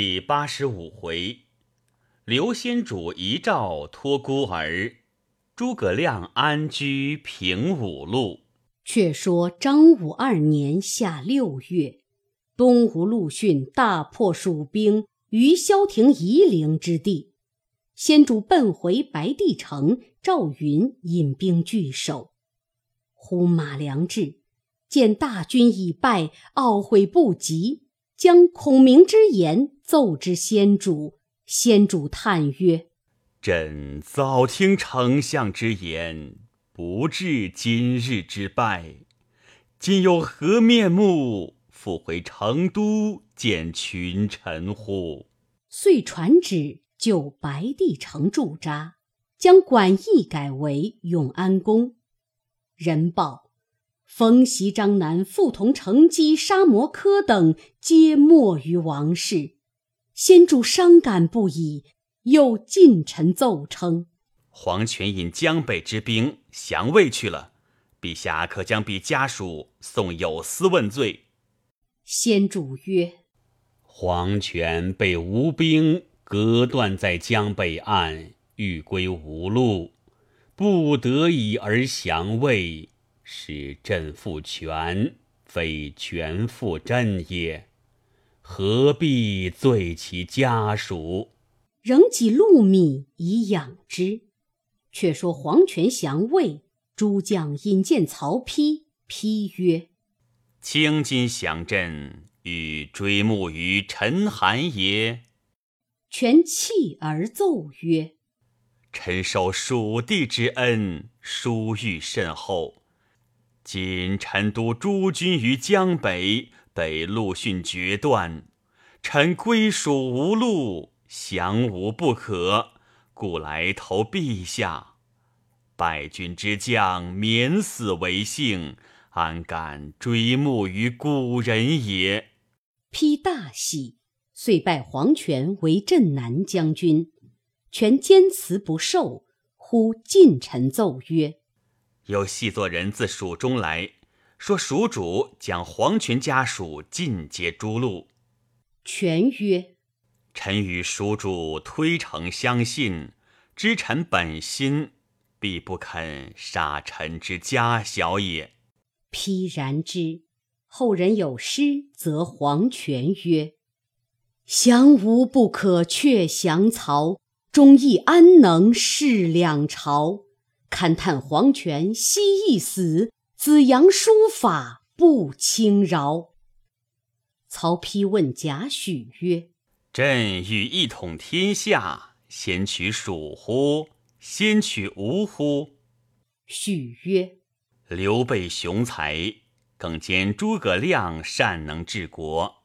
第八十五回，刘先主遗诏托孤儿，诸葛亮安居平五路。却说张武二年夏六月，东吴陆逊大破蜀兵于萧亭夷陵之地，先主奔回白帝城，赵云引兵拒守。忽马良至，见大军已败，懊悔不及。将孔明之言奏之先主，先主叹曰：“朕早听丞相之言，不至今日之败。今有何面目复回成都见群臣乎？”遂传旨就白帝城驻扎，将馆驿改为永安宫。人报。冯袭、张南、傅同、程基、沙摩柯等皆没于王室，先主伤感不已。又近臣奏称，黄权引江北之兵降魏去了，陛下可将彼家属送有司问罪。先主曰：“黄权被吴兵隔断在江北岸，欲归无路，不得已而降魏。”是朕负权，非权负朕也，何必罪其家属？仍给禄米以养之。却说黄权降魏，诸将引见曹丕，丕曰：“卿今降朕，欲追慕于陈韩也。”权泣而奏曰：“臣受蜀地之恩，殊遇甚厚。”今臣督诸军于江北，被陆逊决断，臣归蜀无路，降吴不可，故来投陛下。败军之将免死为幸，安敢追慕于古人也？丕大喜，遂拜黄权为镇南将军。权坚辞不受，呼近臣奏曰。有细作人自蜀中来说，蜀主将黄权家属尽皆诛戮。权曰：“臣与蜀主推诚相信，知臣本心，必不肯杀臣之家小也。”丕然之。后人有诗则黄权曰：“降吴不可却降曹，忠义安能事两朝？”勘探黄泉惜一死，子阳书法不轻饶。曹丕问贾诩曰：“朕欲一统天下，先取蜀乎？先取吴乎？”许曰：“刘备雄才，更兼诸葛亮善能治国。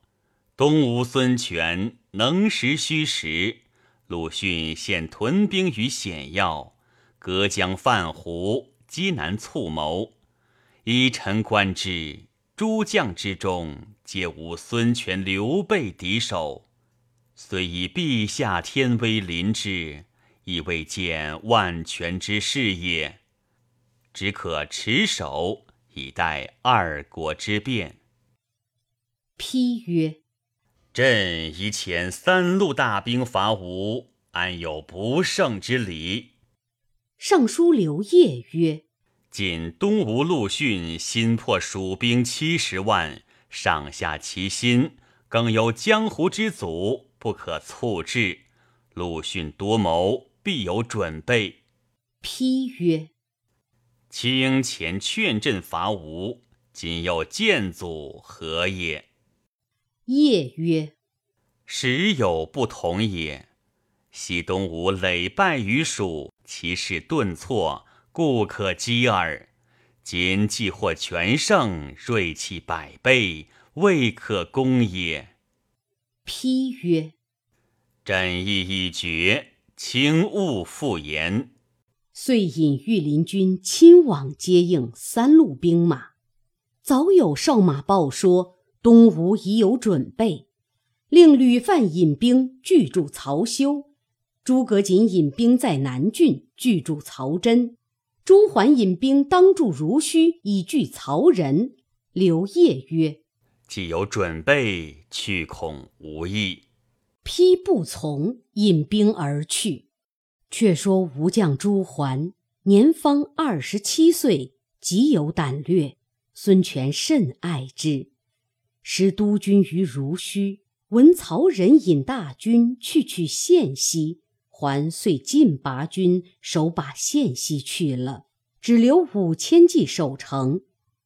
东吴孙权能识虚实，鲁迅现屯兵于险要。”隔江泛湖，积南促谋。依臣观之，诸将之中，皆无孙权、刘备敌手。虽以陛下天威临之，亦未见万全之事也。只可持守，以待二国之变。批曰：“朕以遣三路大兵伐吴，安有不胜之理？”尚书刘烨曰：“今东吴陆逊新破蜀兵七十万，上下齐心，更有江湖之阻，不可促至。陆逊多谋，必有准备。”批曰：“卿前劝朕伐吴，今又见阻，何也？”烨曰：“时有不同也。西东吴累败于蜀。”其势顿挫，故可击耳。今既获全胜，锐气百倍，未可攻也。批曰：“朕意已决，请勿复言。”遂引御林军亲往接应三路兵马。早有哨马报说，东吴已有准备，令吕范引兵拒住曹休。诸葛瑾引兵在南郡拒住曹真，朱桓引兵当住濡须以拒曹仁。刘烨曰：“既有准备，去恐无益。”丕不从，引兵而去。却说吴将朱桓年方二十七岁，极有胆略，孙权甚爱之。时督军于濡须，闻曹仁引大军去取县西，桓遂进拔军，守把县西去了，只留五千骑守城。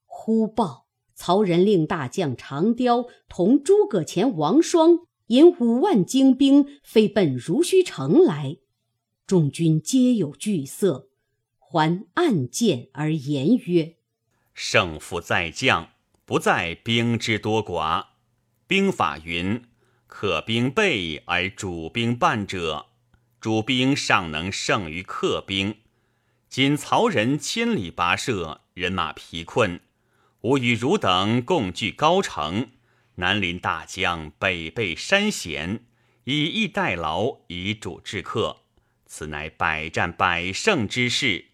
忽报曹仁令大将长雕同诸葛前、王双引五万精兵飞奔如须城来，众军皆有惧色。桓暗见而言曰：“胜负在将。”不在兵之多寡。兵法云：“可兵备而主兵半者，主兵尚能胜于客兵。”今曹仁千里跋涉，人马疲困，吾与汝等共据高城，南临大江，北背山险，以逸待劳，以主制客，此乃百战百胜之势。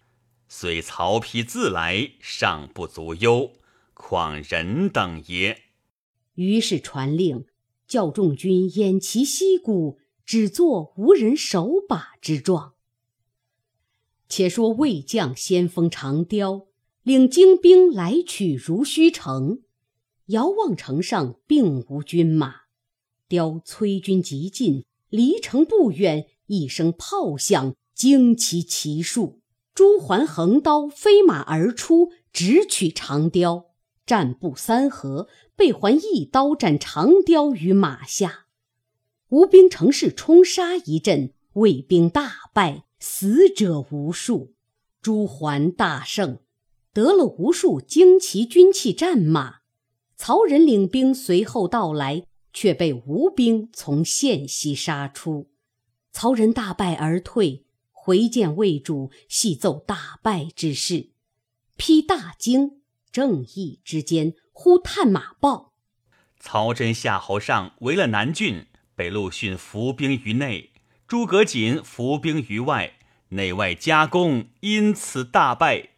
虽曹丕自来，尚不足忧。况人等也。于是传令，教众军偃旗息鼓，只作无人守把之状。且说魏将先锋长雕领精兵来取如须城，遥望城上并无军马。雕催军急进，离城不远，一声炮响，惊其骑数。朱桓横刀飞马而出，直取长雕。战不三合，被桓一刀斩长雕于马下。吴兵乘势冲杀一阵，魏兵大败，死者无数。朱桓大胜，得了无数旌旗军器战马。曹仁领兵随后到来，却被吴兵从县西杀出。曹仁大败而退，回见魏主，细奏大败之事。丕大惊。正义之间，忽探马报：曹真夏侯尚围了南郡，被陆逊伏兵于内，诸葛瑾伏兵于外，内外夹攻，因此大败。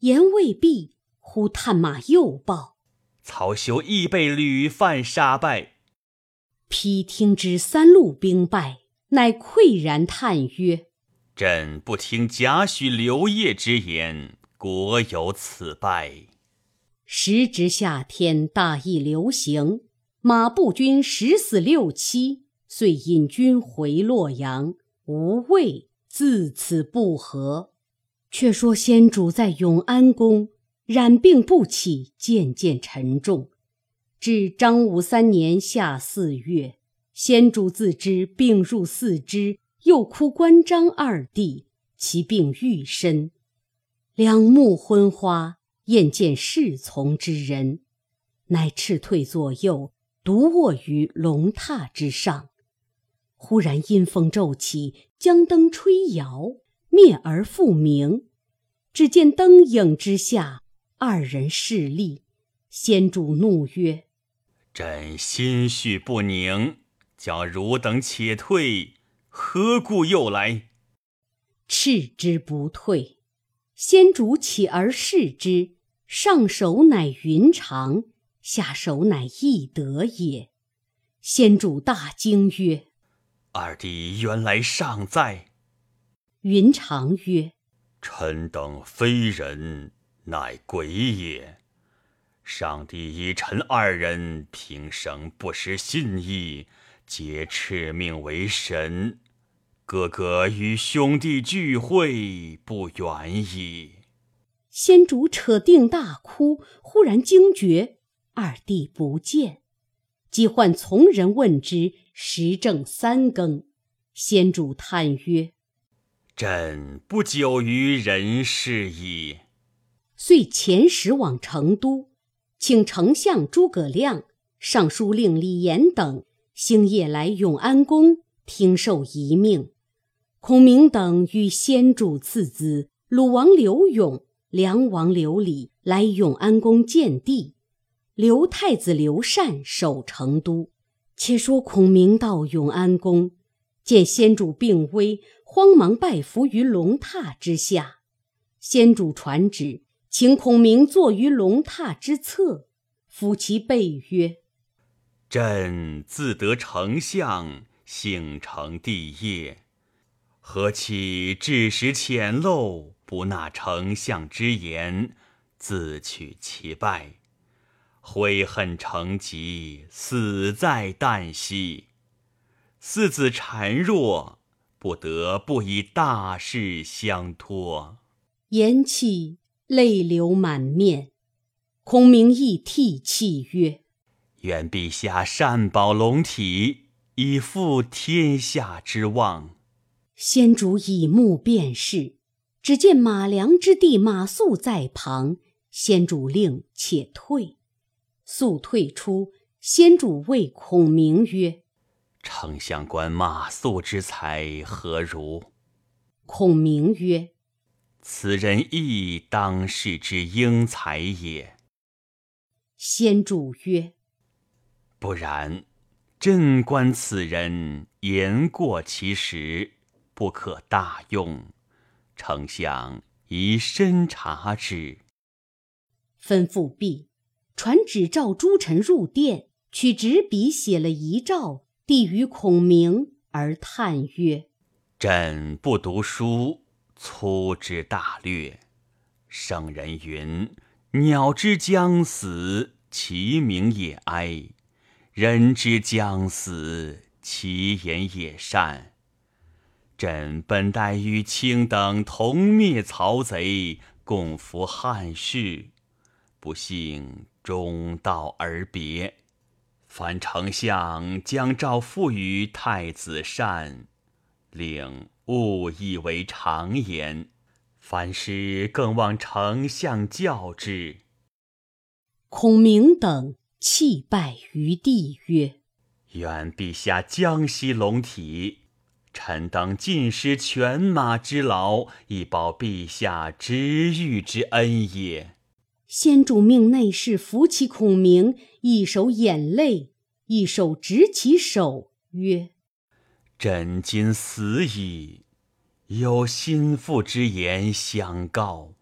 言未毕，忽探马又报：曹休亦被吕范杀败。丕听之，三路兵败，乃喟然叹曰：“朕不听贾诩、刘烨之言，国有此败。”时值夏天，大疫流行，马步军十死六七，遂引军回洛阳。吴魏自此不和。却说先主在永安宫染病不起，渐渐沉重。至张武三年夏四月，先主自知病入四肢，又哭关张二弟，其病愈深，两目昏花。厌见侍从之人，乃斥退左右，独卧于龙榻之上。忽然阴风骤起，将灯吹摇，灭而复明。只见灯影之下，二人势立。先主怒曰：“朕心绪不宁，叫汝等且退，何故又来？”斥之不退。先主起而视之，上首乃云长，下手乃易得也。先主大惊曰：“二弟原来尚在。”云长曰：“臣等非人，乃鬼也。上帝以臣二人平生不失信义，皆敕命为神。”哥哥与兄弟聚会不远矣。先主扯定大哭，忽然惊觉二弟不见，即唤从人问之，时正三更。先主叹曰：“朕不久于人世矣。”遂遣使往成都，请丞相诸葛亮、尚书令李严等星夜来永安宫听受遗命。孔明等与先主次子鲁王刘永、梁王刘礼来永安宫见帝，刘太子刘禅守成都。且说孔明到永安宫，见先主病危，慌忙拜伏于龙榻之下。先主传旨，请孔明坐于龙榻之侧，抚其背曰：“朕自得丞相。”幸成帝业，何其至时浅陋，不纳丞相之言，自取其败，悔恨成疾，死在旦夕。四子孱弱，不得不以大事相托。言讫，泪流满面。孔明亦涕泣曰：“愿陛下善保龙体，以复天下之望。”先主以目辨视，只见马良之弟马谡在旁。先主令且退，速退出。先主谓孔明曰：“丞相观马谡之才何如？”孔明曰：“此人亦当世之英才也。”先主曰：“不然，朕观此人言过其实，不可大用。丞相宜深察之。”吩咐毕，传旨召诸臣入殿，取纸笔写了遗诏，递与孔明，而叹曰：“朕不读书，粗知大略。圣人云。”鸟之将死，其鸣也哀；人之将死，其言也善。朕本待与卿等同灭曹贼，共扶汉室，不幸中道而别。凡丞相将诏付与太子善，令勿以为常言。凡事更望丞相教之。孔明等泣拜于地曰：“愿陛下江西龙体，臣等尽失犬马之劳，以报陛下知遇之恩也。”先主命内侍扶起孔明，一手掩泪，一手执其手，曰：“朕今死矣。”有心腹之言相告。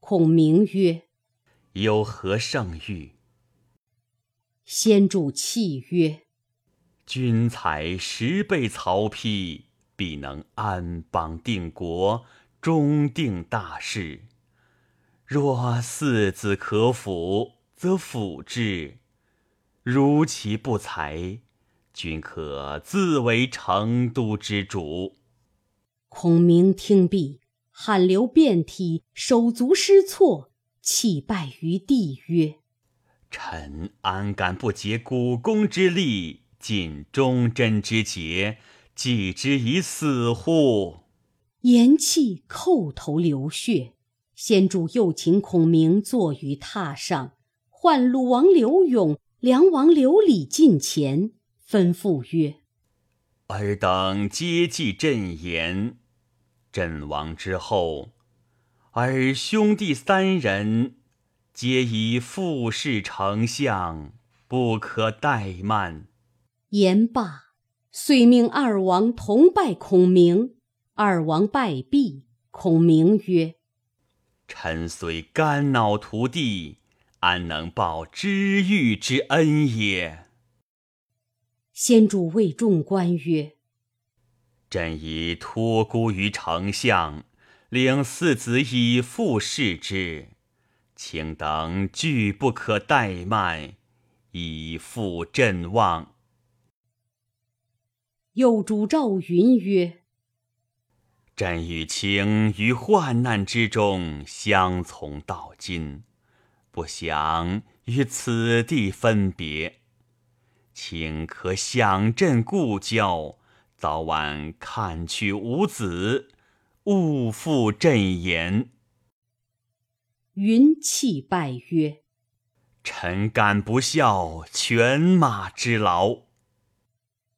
孔明曰：“有何圣谕？”先主泣曰：“君才十倍曹丕，必能安邦定国，终定大事。若四子可辅，则辅之；如其不才，君可自为成都之主。”孔明听毕，汗流遍体，手足失措，泣拜于地曰：“臣安敢不竭股肱之力，尽忠贞之节，继之以死乎？”言讫，叩头流血。先主又请孔明坐于榻上，唤鲁王刘永、梁王刘礼近前，吩咐曰：尔等皆记朕言，朕亡之后，尔兄弟三人皆以复事丞相，不可怠慢。言罢，遂命二王同拜孔明。二王拜毕，孔明曰：“臣虽肝脑涂地，安能报知遇之恩也？”先主谓众官曰：“朕已托孤于丞相，领四子以父视之，卿等俱不可怠慢，以复朕望。”又主赵云曰：“朕与卿于患难之中相从到今，不想与此地分别。”请可想朕故交，早晚看去无子，勿负朕言。云气拜曰：“臣敢不效犬马之劳。”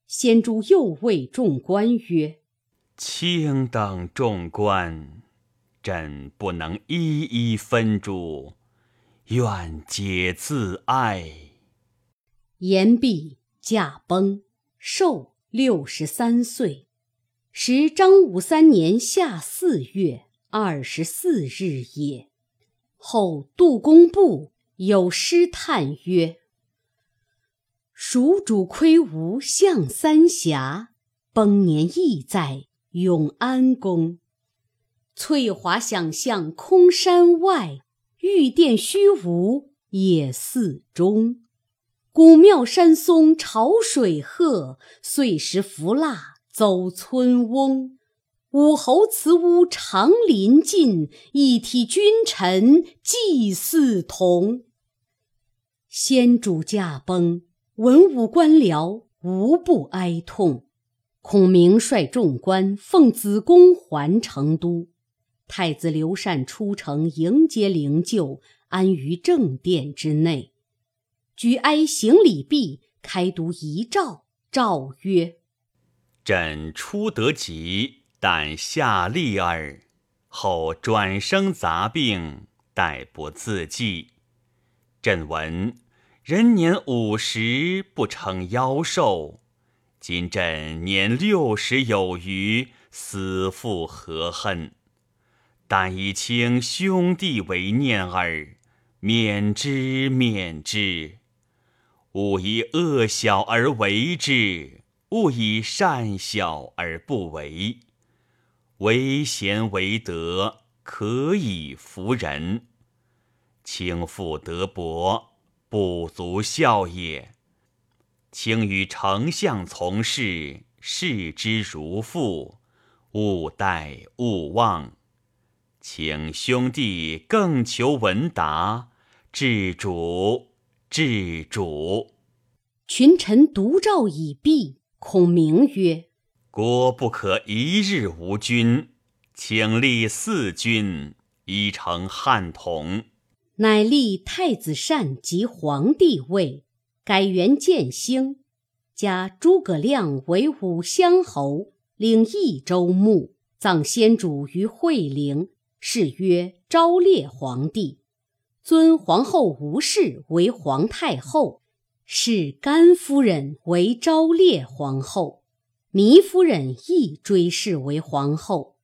先主又谓众官曰：“卿等众官，朕不能一一分诸，愿解自爱。”言毕，驾崩，寿六十三岁。时张武三年夏四月二十四日也。后杜工部有诗叹曰：“蜀主魁梧向三峡，崩年亦在永安宫。翠华想象空山外，玉殿虚无野寺中。古庙山松潮水鹤，碎石浮蜡走村翁。武侯祠屋长林尽，一体君臣祭祀同。先主驾崩，文武官僚无不哀痛。孔明率众官奉子公还成都，太子刘禅出城迎接灵柩，安于正殿之内。举哀行礼毕，开读遗诏，诏曰：“朕初得疾。”但下利耳，后转生杂病，殆不自济。朕闻人年五十不成妖寿，今朕年六十有余，死复何恨？但以卿兄弟为念耳，免之，免之。勿以恶小而为之，勿以善小而不为。为贤为德，可以服人；轻负德薄，不足孝也。请与丞相从事，视之如父，勿怠勿忘。请兄弟更求闻达，至主，至主。群臣独照已毕，孔明曰。国不可一日无君，请立四君，以成汉统。乃立太子善即皇帝位，改元建兴，加诸葛亮为武乡侯，领益州牧，葬先主于惠陵，谥曰昭烈皇帝。尊皇后吴氏为皇太后，谥甘夫人为昭烈皇后。糜夫人亦追谥为皇后，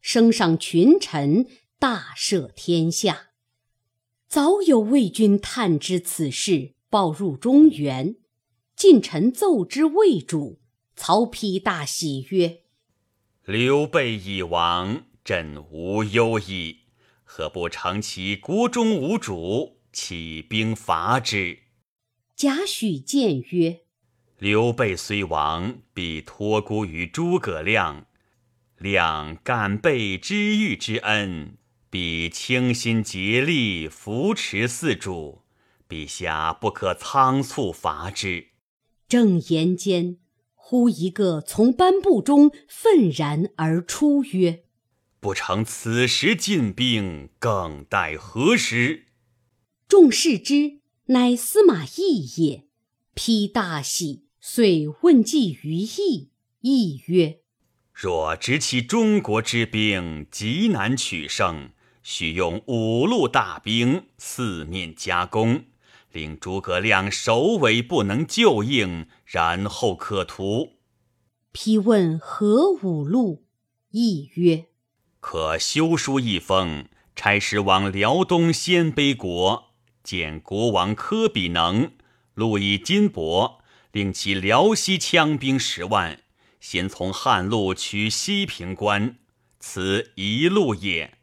升上群臣，大赦天下。早有魏军探知此事，报入中原。近臣奏之魏主，曹丕大喜曰：“刘备已亡，朕无忧矣。何不乘其国中无主，起兵伐之？”贾诩谏曰。刘备虽亡，必托孤于诸葛亮。亮感备知遇之恩，必倾心竭力扶持四主。陛下不可仓促伐之。正言间，忽一个从班布中愤然而出，曰：“不成此时进兵，更待何时？”众视之，乃司马懿也。丕大喜。遂问计于义，义曰：“若执其中国之兵极难取胜，须用五路大兵四面夹攻，令诸葛亮首尾不能救应，然后可图。”批问何五路，义曰：“可修书一封，差使往辽东鲜卑国，见国王科比能，路以金帛。”令其辽西羌兵十万，先从汉路取西平关，此一路也。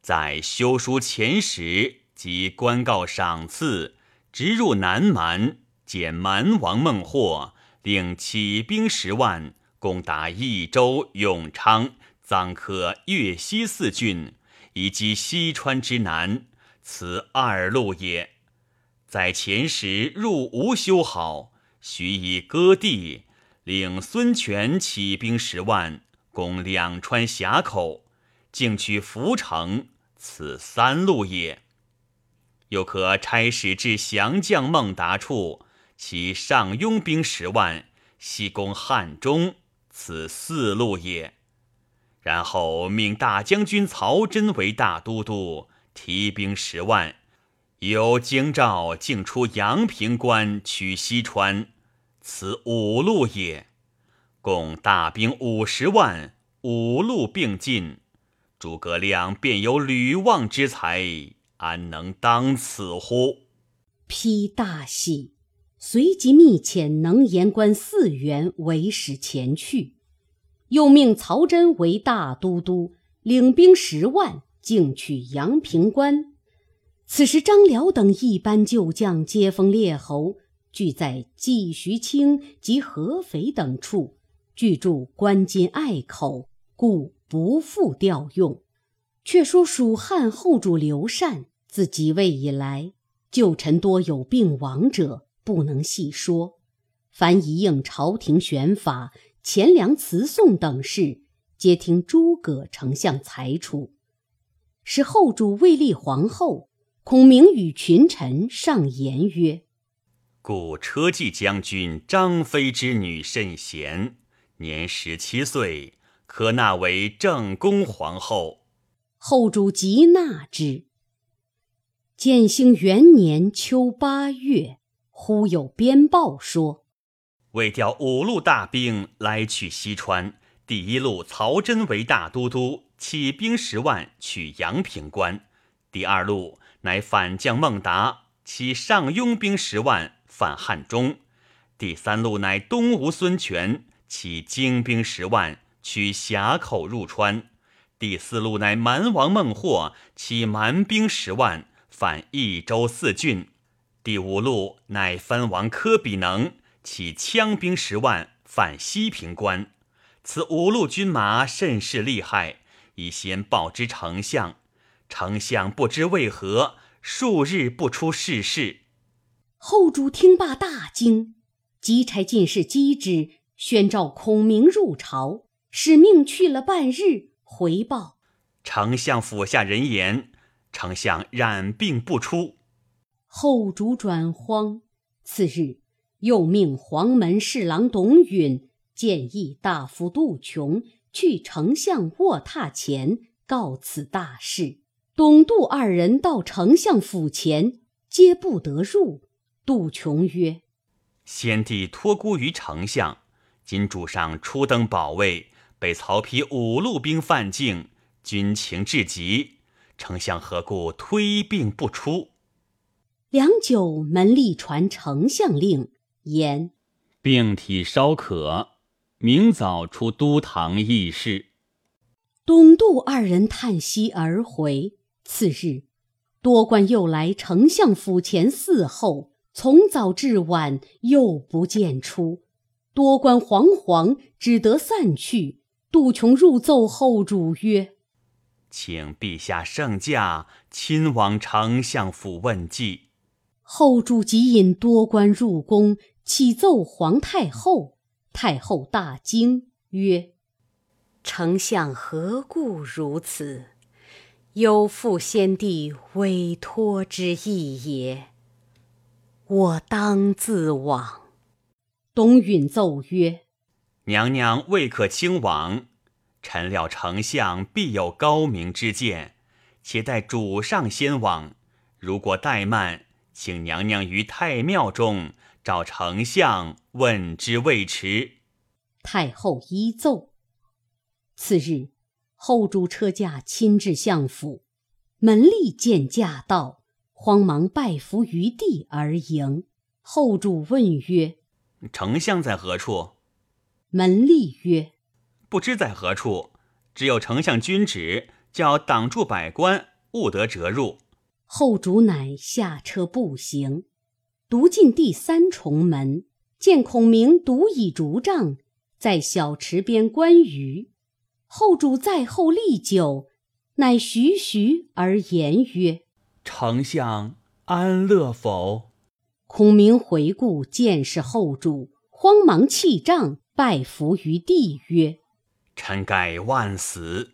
在修书前时，即官告赏赐，直入南蛮，见蛮王孟获，令起兵十万，攻打益州、永昌、臧科、越西四郡，以及西川之南，此二路也。在前时入吴修好。许以割地，领孙权起兵十万，攻两川峡口，竟取涪城，此三路也。又可差使至降将孟达处，其上拥兵十万，西攻汉中，此四路也。然后命大将军曹真为大都督，提兵十万，由京兆进出阳平关，取西川。此五路也，共大兵五十万，五路并进，诸葛亮便有吕望之才，安能当此乎？丕大喜，随即密遣能言官四员为使前去，又命曹真为大都督，领兵十万，进取阳平关。此时张辽等一班旧将接风列侯，聚在纪徐清及合肥等处，据住关津隘口，故不复调用。却说蜀汉后主刘禅自即位以来，旧臣多有病亡者。不能细说，凡一应朝廷选法、钱粮辞送等事，皆听诸葛丞相裁处。使后主未立皇后，孔明与群臣上言曰：“故车骑将军张飞之女甚贤，年十七岁，可纳为正宫皇后。”后主即纳之。建兴元年秋八月。忽有边报说，为调五路大兵来取西川。第一路曹真为大都督，起兵十万取阳平关；第二路乃反将孟达，起上庸兵十万反汉中；第三路乃东吴孙权，起精兵十万取峡口入川；第四路乃蛮王孟获，起蛮兵十万反益州四郡。第五路乃藩王柯比能起枪兵十万反西平关，此五路军马甚是厉害，已先报之丞相。丞相不知为何数日不出世事。后主听罢大惊，急差进士击之，宣召孔明入朝，使命去了半日，回报丞相府下人言，丞相染病不出。后主转慌，次日又命黄门侍郎董允建议大夫杜琼去丞相卧榻前告此大事。董杜二人到丞相府前，皆不得入。杜琼曰：“先帝托孤于丞相，今主上初登宝位，被曹丕五路兵犯境，军情至急，丞相何故推病不出？”良久，门吏传丞相令，言病体稍可，明早出都堂议事。董杜二人叹息而回。次日，多官又来丞相府前伺候，从早至晚又不见出，多官惶惶，只得散去。杜琼入奏后主曰：“请陛下圣驾，亲往丞相府问计。”后主即引多官入宫，启奏皇太后。太后大惊，曰：“丞相何故如此？有负先帝委托之意也。我当自往。”董允奏曰：“娘娘未可轻往。臣料丞相必有高明之见，且待主上先往。如果怠慢。”请娘娘于太庙中找丞相问之未迟。太后依奏。次日，后主车驾亲至相府，门吏见驾到，慌忙拜伏于地而迎。后主问曰：“丞相在何处？”门吏曰：“不知在何处，只有丞相君旨，叫挡住百官，勿得折入。”后主乃下车步行，独进第三重门，见孔明独倚竹杖，在小池边观鱼。后主在后立久，乃徐徐而言曰：“丞相安乐否？”孔明回顾，见是后主，慌忙弃杖，拜伏于地曰：“臣盖万死。”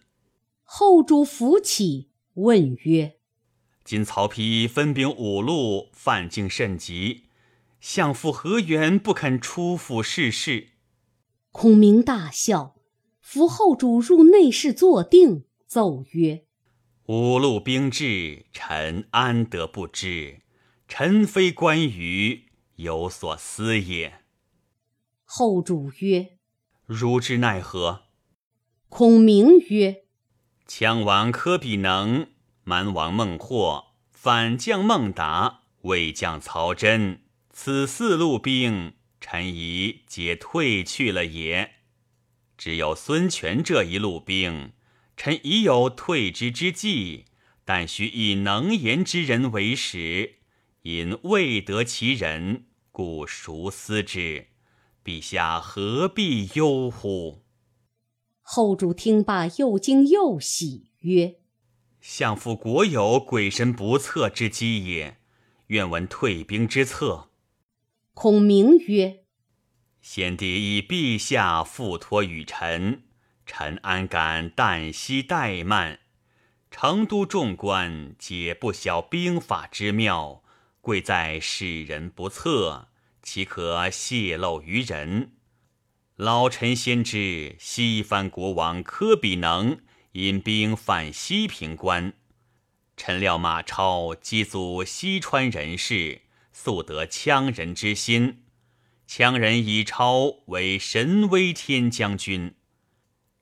后主扶起，问曰：今曹丕分兵五路，犯境甚急，相父何缘不肯出府试事？孔明大笑，扶后主入内室坐定，奏曰：“五路兵至，臣安得不知？臣非关羽，有所思也。”后主曰：“如之奈何？”孔明曰：“羌王柯比能。”蛮王孟获反将孟达，魏将曹真，此四路兵，臣疑皆退去了也。只有孙权这一路兵，臣已有退之之计，但须以能言之人为使，因未得其人，故孰思之？陛下何必忧乎？后主听罢，又惊又喜，曰：“相父国有鬼神不测之机也，愿闻退兵之策。”孔明曰：“先帝以陛下付托与臣，臣安敢旦夕怠慢？成都众官皆不晓兵法之妙，贵在使人不测。”岂可泄露于人？老臣先知西番国王科比能引兵犯西平关，臣料马超击阻西川人士，速得羌人之心。羌人以超为神威天将军，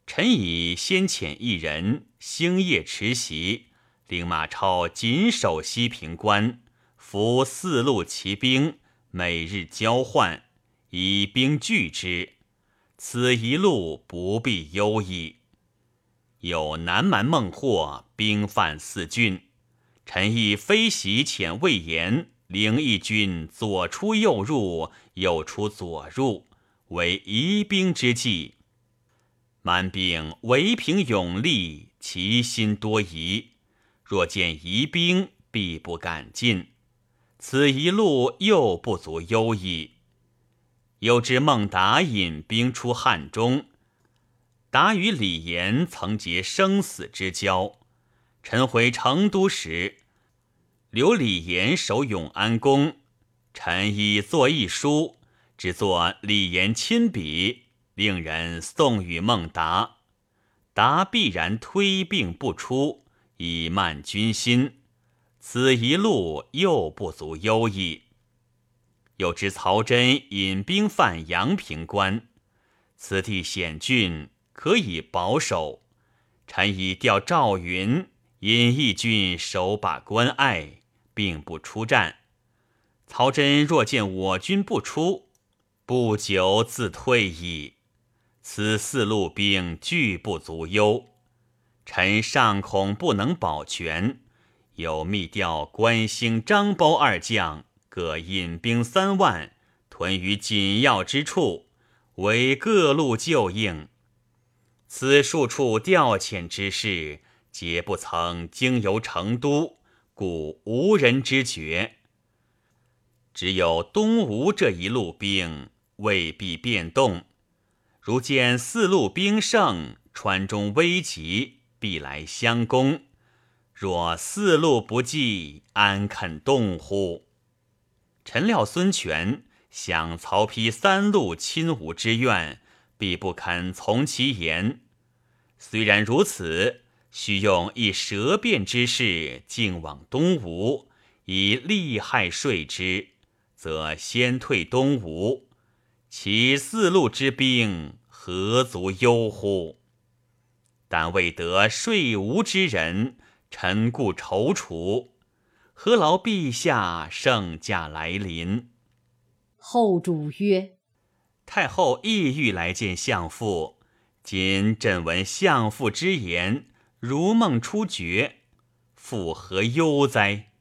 臣以先遣一人星夜持袭，令马超紧守西平关，伏四路骑兵。每日交换，以兵拒之，此一路不必忧矣。有南蛮孟获兵犯四郡，臣亦飞袭遣魏延，领一军左出右入，右出左入，为疑兵之计。蛮兵唯凭勇力，其心多疑，若见疑兵，必不敢进。此一路又不足忧矣。又知孟达引兵出汉中，达与李严曾结生死之交。臣回成都时，留李严守永安宫。臣已作一书，只作李严亲笔，令人送与孟达。达必然推病不出，以慢军心。此一路又不足忧矣。又知曹真引兵犯阳平关，此地险峻，可以保守。臣已调赵云引义军守把关隘，并不出战。曹真若见我军不出，不久自退矣。此四路兵俱不足忧，臣尚恐不能保全。有密调关兴、张苞二将各引兵三万，屯于紧要之处，为各路救应。此数处调遣之事，皆不曾经由成都，故无人知觉。只有东吴这一路兵未必变动。如见四路兵胜，川中危急，必来相攻。若四路不济，安肯动乎？臣料孙权想曹丕三路亲吴之愿，必不肯从其言。虽然如此，须用一舌辩之势，径往东吴，以利害说之，则先退东吴。其四路之兵，何足忧乎？但未得说吴之人。臣故踌躇，何劳陛下圣驾来临？后主曰：“太后意欲来见相父，今朕闻相父之言，如梦初觉，复何忧哉？”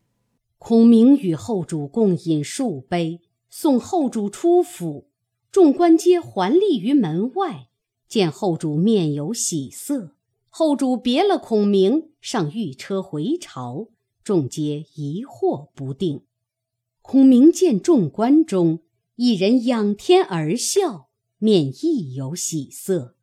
孔明与后主共饮数杯，送后主出府，众官皆环立于门外，见后主面有喜色。后主别了孔明，上御车回朝，众皆疑惑不定。孔明见众官中一人仰天而笑，面亦有喜色。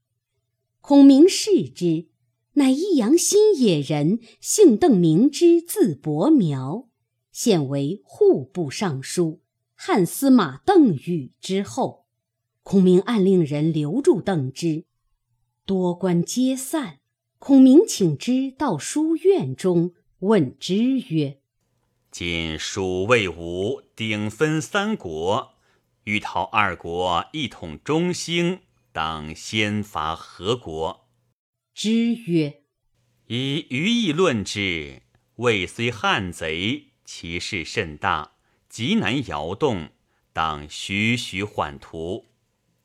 孔明视之，乃益阳新野人，姓邓，名之，字伯苗，现为户部尚书，汉司马邓禹之后。孔明暗令人留住邓芝，多官皆散。孔明请之到书院中，问之曰：“今蜀魏吴鼎分三国，欲讨二国一统中兴，当先伐何国？”之曰：“以余意论之，魏虽汉贼，其势甚大，极难摇动。当徐徐缓图。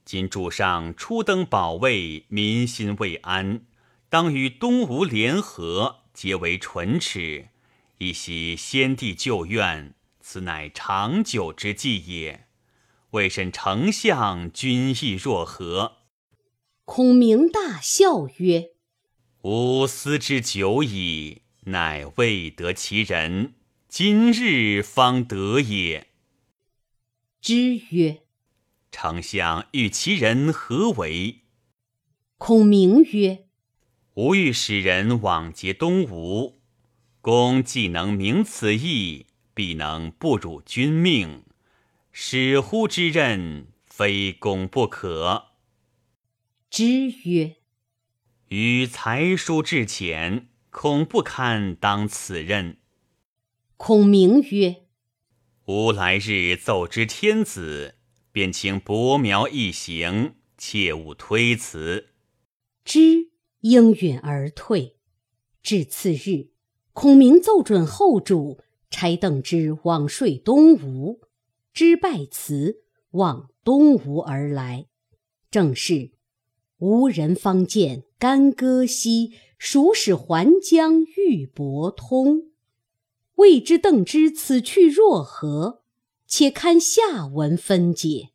今主上初登宝位，民心未安，当与东吴联合，结为唇齿，以袭先帝旧怨。此乃长久之计也。未审丞相君意若何？孔明大笑曰：“吾思之久矣，乃未得其人，今日方得也。”之曰：“丞相欲其人何为？”孔明曰：“吾欲使人往结东吴，公既能明此意。”必能不辱君命，使乎之任，非公不可。之曰：“与才疏至浅，恐不堪当此任。”孔明曰：“吾来日奏之天子，便请伯苗一行，切勿推辞。”之应允而退。至次日，孔明奏准后主。差邓芝往说东吴，之拜辞，往东吴而来。正是吴人方见干戈兮，孰使还将玉帛通？未知邓芝此去若何？且看下文分解。